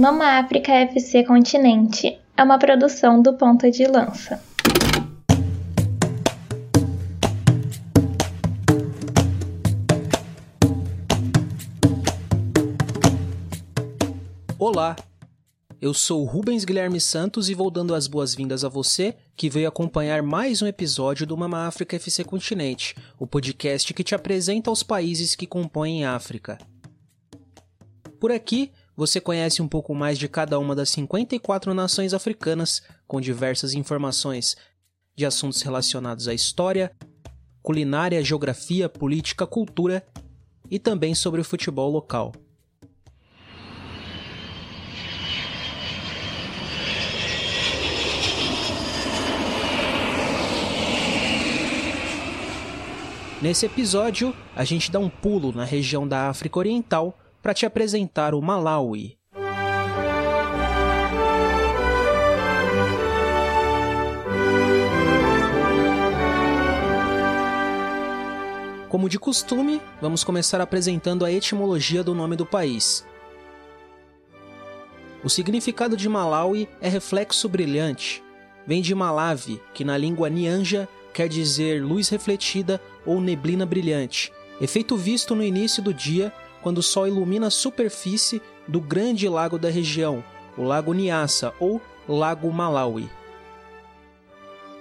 Mama África FC Continente é uma produção do Ponta de Lança. Olá, eu sou Rubens Guilherme Santos e vou dando as boas-vindas a você que veio acompanhar mais um episódio do Mama África FC Continente, o podcast que te apresenta os países que compõem a África. Por aqui, você conhece um pouco mais de cada uma das 54 nações africanas, com diversas informações de assuntos relacionados à história, culinária, geografia, política, cultura e também sobre o futebol local. Nesse episódio, a gente dá um pulo na região da África Oriental para te apresentar o Malawi. Como de costume, vamos começar apresentando a etimologia do nome do país. O significado de Malawi é reflexo brilhante. Vem de Malawi, que na língua Nyanja quer dizer luz refletida ou neblina brilhante, efeito visto no início do dia quando o sol ilumina a superfície do grande lago da região, o Lago Nyassa ou Lago Malawi.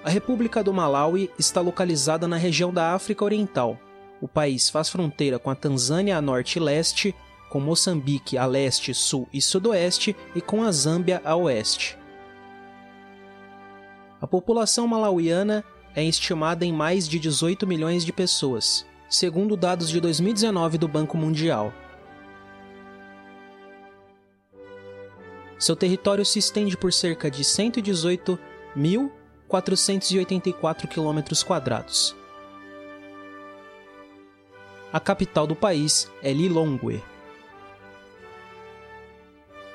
A República do Malawi está localizada na região da África Oriental. O país faz fronteira com a Tanzânia a norte e leste, com Moçambique a leste, sul e sudoeste e com a Zâmbia a oeste. A população malauiana é estimada em mais de 18 milhões de pessoas, segundo dados de 2019 do Banco Mundial. Seu território se estende por cerca de 118.484 km. A capital do país é Lilongwe.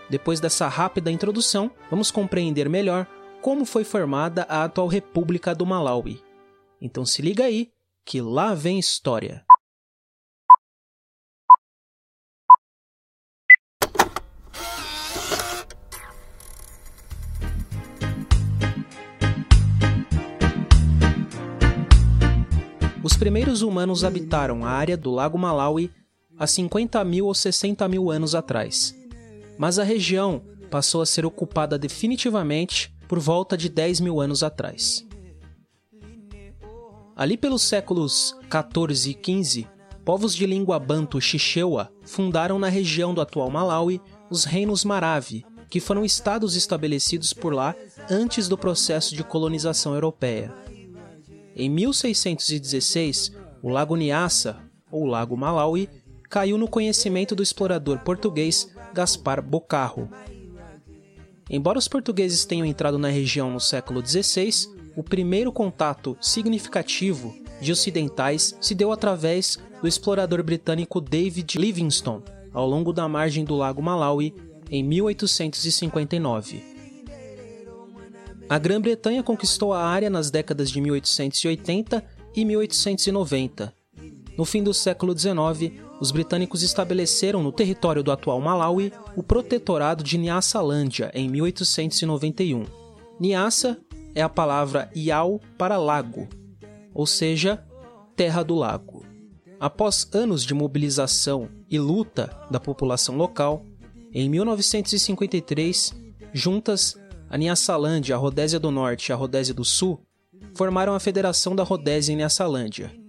Depois dessa rápida introdução, vamos compreender melhor como foi formada a atual República do Malawi. Então se liga aí, que lá vem história. Os primeiros humanos habitaram a área do Lago Malawi há 50 mil ou 60 mil anos atrás. Mas a região passou a ser ocupada definitivamente por volta de 10 mil anos atrás. Ali pelos séculos 14 e 15, povos de língua banto Xixewa fundaram na região do atual Malawi os reinos Maravi, que foram estados estabelecidos por lá antes do processo de colonização europeia. Em 1616, o Lago Nyassa, ou Lago Malawi, caiu no conhecimento do explorador português Gaspar Bocarro, Embora os portugueses tenham entrado na região no século XVI, o primeiro contato significativo de ocidentais se deu através do explorador britânico David Livingstone, ao longo da margem do Lago Malawi, em 1859. A Grã-Bretanha conquistou a área nas décadas de 1880 e 1890. No fim do século XIX, os britânicos estabeleceram no território do atual Malawi o protetorado de Nyasalandia em 1891. Nyassa é a palavra Iau para lago, ou seja, terra do lago. Após anos de mobilização e luta da população local, em 1953, juntas a Nyasalandia, a Rodésia do Norte e a Rodésia do Sul formaram a Federação da Rodésia em Nyasalandia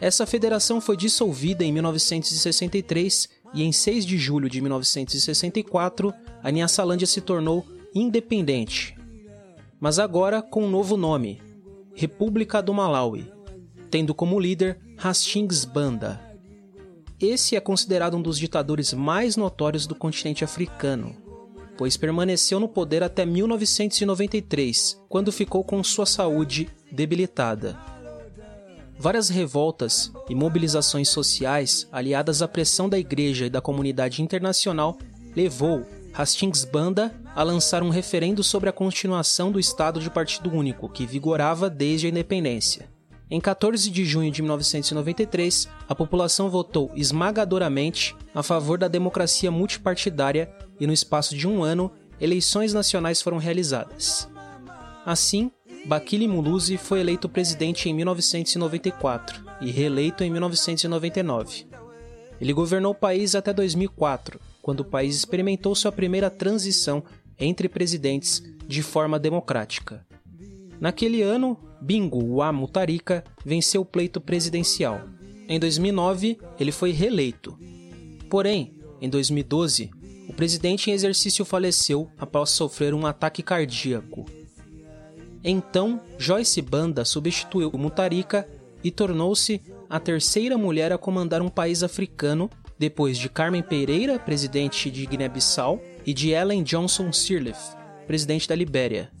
essa federação foi dissolvida em 1963 e em 6 de julho de 1964 a Nyasalandia se tornou independente, mas agora com um novo nome, República do Malawi, tendo como líder Hastings Banda. Esse é considerado um dos ditadores mais notórios do continente africano, pois permaneceu no poder até 1993, quando ficou com sua saúde debilitada. Várias revoltas e mobilizações sociais, aliadas à pressão da igreja e da comunidade internacional, levou Hastings Banda a lançar um referendo sobre a continuação do Estado de Partido Único, que vigorava desde a independência. Em 14 de junho de 1993, a população votou esmagadoramente a favor da democracia multipartidária e no espaço de um ano, eleições nacionais foram realizadas. Assim, Bakili Muluzi foi eleito presidente em 1994 e reeleito em 1999. Ele governou o país até 2004, quando o país experimentou sua primeira transição entre presidentes de forma democrática. Naquele ano, Bingu wa Mutarika venceu o pleito presidencial. Em 2009, ele foi reeleito. Porém, em 2012, o presidente em exercício faleceu após sofrer um ataque cardíaco. Então, Joyce Banda substituiu Mutarika e tornou-se a terceira mulher a comandar um país africano, depois de Carmen Pereira, presidente de Guiné-Bissau, e de Ellen Johnson Sirleaf, presidente da Libéria.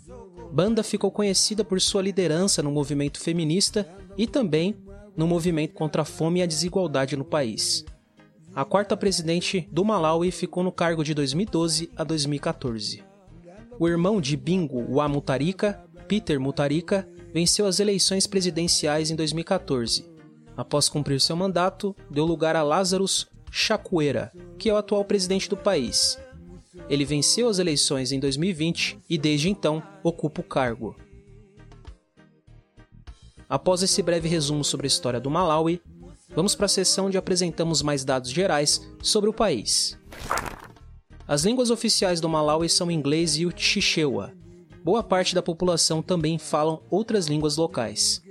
Banda ficou conhecida por sua liderança no movimento feminista e também no movimento contra a fome e a desigualdade no país. A quarta presidente do Malawi ficou no cargo de 2012 a 2014. O irmão de Bingu Wa Mutarika, Peter Mutarika, venceu as eleições presidenciais em 2014. Após cumprir seu mandato, deu lugar a Lazarus Chacuera, que é o atual presidente do país. Ele venceu as eleições em 2020 e desde então ocupa o cargo. Após esse breve resumo sobre a história do Malawi, vamos para a seção onde apresentamos mais dados gerais sobre o país. As línguas oficiais do Malawi são o inglês e o Chichewa, boa parte da população também falam outras línguas locais.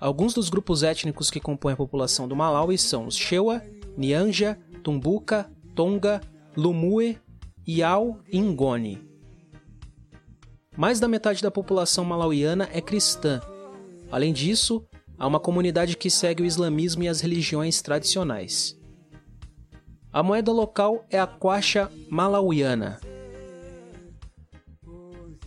Alguns dos grupos étnicos que compõem a população do Malawi são os Shewa, Nyanja, Tumbuka, Tonga, Lumue, e Ngoni. Mais da metade da população malauiana é cristã. Além disso, há uma comunidade que segue o islamismo e as religiões tradicionais. A moeda local é a kwacha malauiana,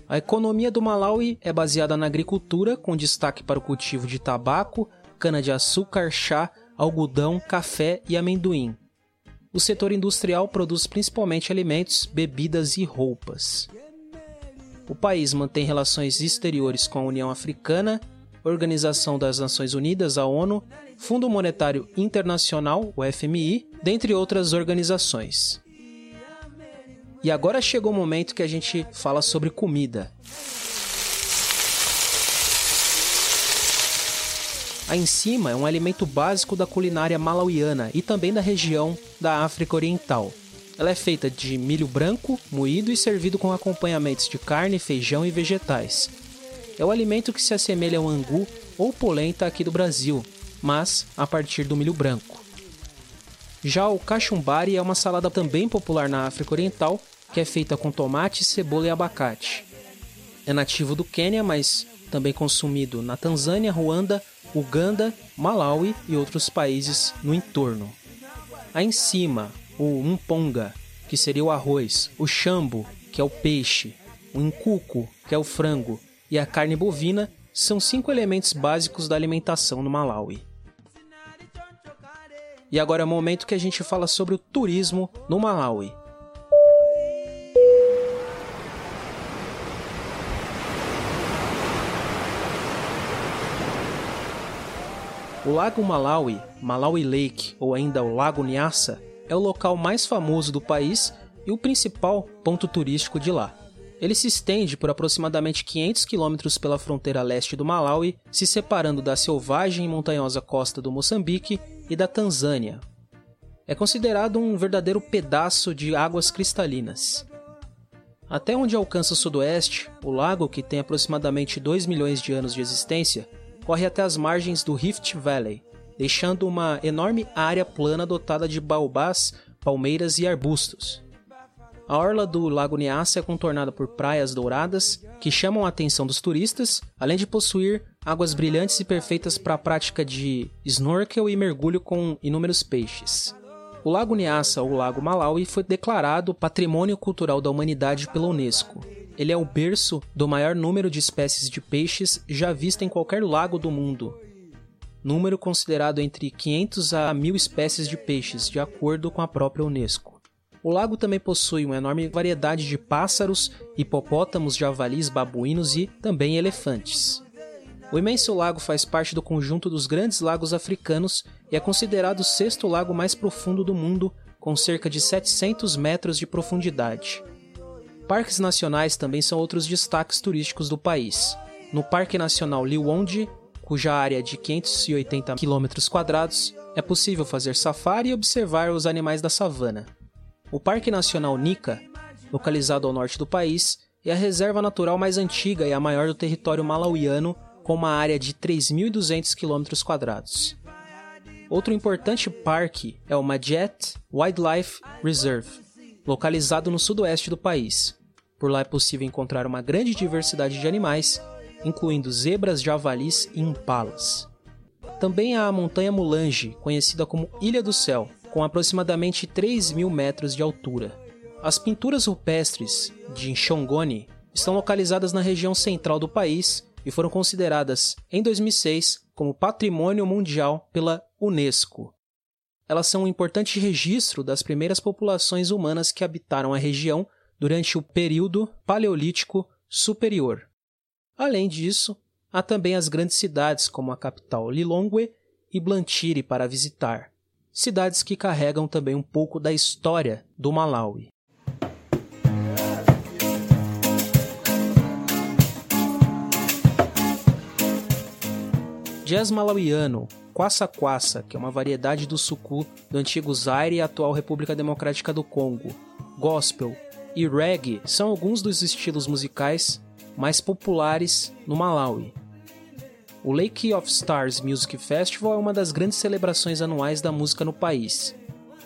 a economia do Malawi é baseada na agricultura, com destaque para o cultivo de tabaco, cana-de-açúcar, chá, algodão, café e amendoim. O setor industrial produz principalmente alimentos, bebidas e roupas. O país mantém relações exteriores com a União Africana, Organização das Nações Unidas, a ONU, Fundo Monetário Internacional, o FMI, dentre outras organizações. E agora chegou o momento que a gente fala sobre comida. A enzima é um alimento básico da culinária malauiana e também da região da África Oriental. Ela é feita de milho branco, moído e servido com acompanhamentos de carne, feijão e vegetais. É o alimento que se assemelha ao angu ou polenta aqui do Brasil, mas a partir do milho branco. Já o cachumbari é uma salada também popular na África Oriental que é feita com tomate, cebola e abacate. É nativo do Quênia, mas também consumido na Tanzânia, Ruanda, Uganda, Malawi e outros países no entorno. A enzima, o umponga, que seria o arroz, o chambo, que é o peixe, o incuco, que é o frango, e a carne bovina são cinco elementos básicos da alimentação no Malawi. E agora é o momento que a gente fala sobre o turismo no Malawi. O Lago Malawi, Malawi Lake ou ainda o Lago Nyassa, é o local mais famoso do país e o principal ponto turístico de lá. Ele se estende por aproximadamente 500 quilômetros pela fronteira leste do Malawi, se separando da selvagem e montanhosa costa do Moçambique e da Tanzânia. É considerado um verdadeiro pedaço de águas cristalinas. Até onde alcança o sudoeste, o lago, que tem aproximadamente 2 milhões de anos de existência, corre até as margens do Rift Valley, deixando uma enorme área plana dotada de baobás, palmeiras e arbustos. A orla do Lago Nyassa é contornada por praias douradas que chamam a atenção dos turistas, além de possuir águas brilhantes e perfeitas para a prática de snorkel e mergulho com inúmeros peixes. O Lago Nyassa, ou Lago Malawi, foi declarado Patrimônio Cultural da Humanidade pela Unesco ele é o berço do maior número de espécies de peixes já vista em qualquer lago do mundo. Número considerado entre 500 a 1000 espécies de peixes, de acordo com a própria Unesco. O lago também possui uma enorme variedade de pássaros, hipopótamos, javalis, babuínos e também elefantes. O imenso lago faz parte do conjunto dos grandes lagos africanos e é considerado o sexto lago mais profundo do mundo, com cerca de 700 metros de profundidade. Parques nacionais também são outros destaques turísticos do país. No Parque Nacional Liwonde, cuja área é de 580 km, é possível fazer safari e observar os animais da savana. O Parque Nacional Nika, localizado ao norte do país, é a reserva natural mais antiga e a maior do território malauiano, com uma área de 3.200 km. Outro importante parque é o Majet Wildlife Reserve, localizado no sudoeste do país. Por lá é possível encontrar uma grande diversidade de animais, incluindo zebras, javalis e impalas. Também há a Montanha Mulange, conhecida como Ilha do Céu, com aproximadamente 3 mil metros de altura. As pinturas rupestres de Nshongoni estão localizadas na região central do país e foram consideradas, em 2006, como Patrimônio Mundial pela Unesco. Elas são um importante registro das primeiras populações humanas que habitaram a região durante o período Paleolítico Superior. Além disso, há também as grandes cidades como a capital Lilongwe e Blantyre para visitar, cidades que carregam também um pouco da história do Malawi. Jazz malauiano, Kwassa, que é uma variedade do suku do antigo Zaire e atual República Democrática do Congo, gospel e reggae são alguns dos estilos musicais mais populares no Malawi. O Lake of Stars Music Festival é uma das grandes celebrações anuais da música no país.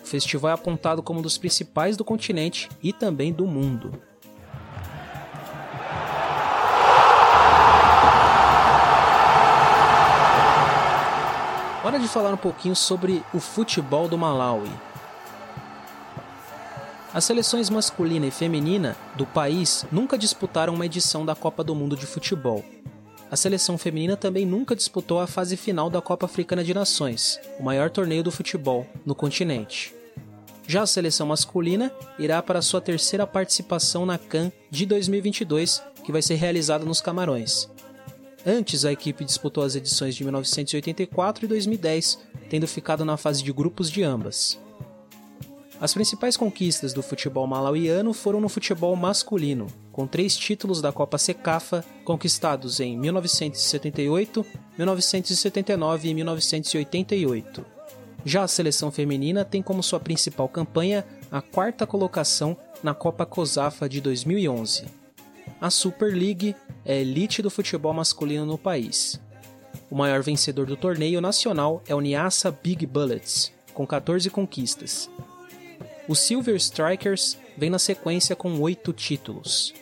O festival é apontado como um dos principais do continente e também do mundo. Hora de falar um pouquinho sobre o futebol do Malawi. As seleções masculina e feminina do país nunca disputaram uma edição da Copa do Mundo de Futebol. A seleção feminina também nunca disputou a fase final da Copa Africana de Nações, o maior torneio do futebol no continente. Já a seleção masculina irá para sua terceira participação na CAN de 2022, que vai ser realizada nos Camarões. Antes, a equipe disputou as edições de 1984 e 2010, tendo ficado na fase de grupos de ambas. As principais conquistas do futebol malauiano foram no futebol masculino, com três títulos da Copa Secafa conquistados em 1978, 1979 e 1988. Já a seleção feminina tem como sua principal campanha a quarta colocação na Copa COSAFA de 2011. A Super League é a elite do futebol masculino no país. O maior vencedor do torneio nacional é o Niassa Big Bullets, com 14 conquistas. O Silver Strikers vem na sequência com oito títulos.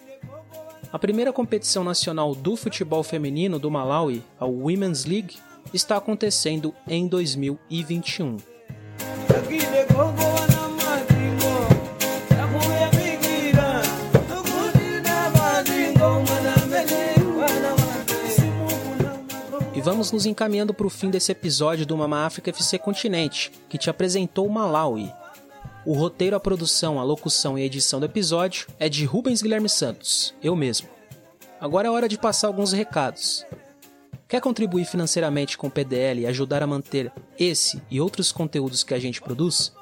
A primeira competição nacional do futebol feminino do Malawi, a Women's League, está acontecendo em 2021. Vamos nos encaminhando para o fim desse episódio do Mama África FC Continente, que te apresentou Malawi. O roteiro, a produção, a locução e a edição do episódio é de Rubens Guilherme Santos, eu mesmo. Agora é hora de passar alguns recados. Quer contribuir financeiramente com o PDL e ajudar a manter esse e outros conteúdos que a gente produz?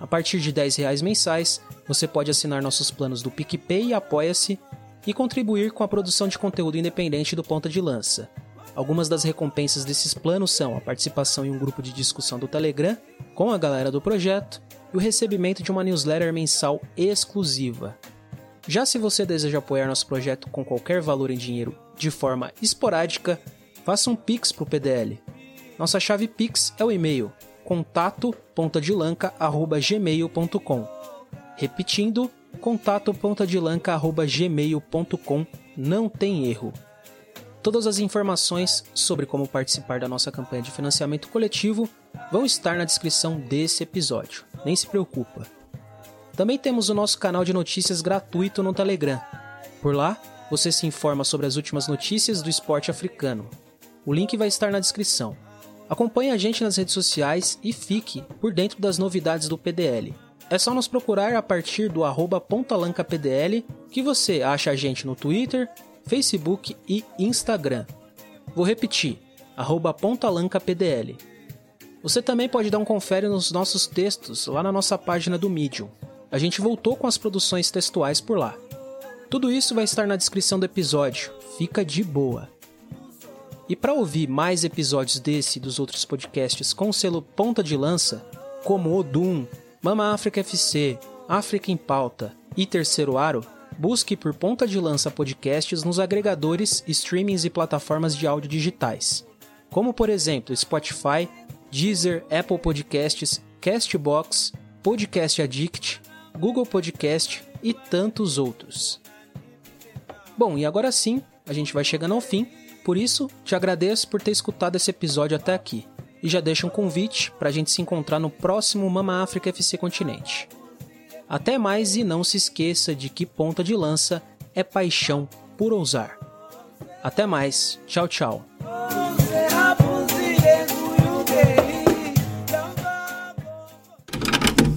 A partir de 10 reais mensais, você pode assinar nossos planos do PicPay e Apoia-se e contribuir com a produção de conteúdo independente do Ponta de Lança. Algumas das recompensas desses planos são a participação em um grupo de discussão do Telegram com a galera do projeto e o recebimento de uma newsletter mensal exclusiva. Já se você deseja apoiar nosso projeto com qualquer valor em dinheiro de forma esporádica, faça um Pix para o PDL. Nossa chave Pix é o e-mail contato.pontadelanca.gmail.com Repetindo, contato.pontadelanca.gmail.com Não tem erro. Todas as informações sobre como participar da nossa campanha de financiamento coletivo vão estar na descrição desse episódio. Nem se preocupa. Também temos o nosso canal de notícias gratuito no Telegram. Por lá, você se informa sobre as últimas notícias do esporte africano. O link vai estar na descrição. Acompanhe a gente nas redes sociais e fique por dentro das novidades do PDL. É só nos procurar a partir do arroba pontalancapdl que você acha a gente no Twitter, Facebook e Instagram. Vou repetir, arroba pontalancapdl. Você também pode dar um confere nos nossos textos lá na nossa página do Medium. A gente voltou com as produções textuais por lá. Tudo isso vai estar na descrição do episódio. Fica de boa. E para ouvir mais episódios desse e dos outros podcasts com o selo Ponta de Lança, como Odum, Mama África FC, África em Pauta e Terceiro Aro, busque por Ponta de Lança Podcasts nos agregadores, streamings e plataformas de áudio digitais, como por exemplo Spotify, Deezer, Apple Podcasts, Castbox, Podcast Addict, Google Podcast e tantos outros. Bom, e agora sim, a gente vai chegando ao fim, por isso te agradeço por ter escutado esse episódio até aqui. E já deixo um convite para a gente se encontrar no próximo Mama África FC Continente. Até mais e não se esqueça de que ponta de lança é paixão por ousar. Até mais, tchau, tchau.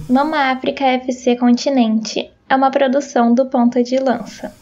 Mama África FC Continente é uma produção do Ponta de Lança.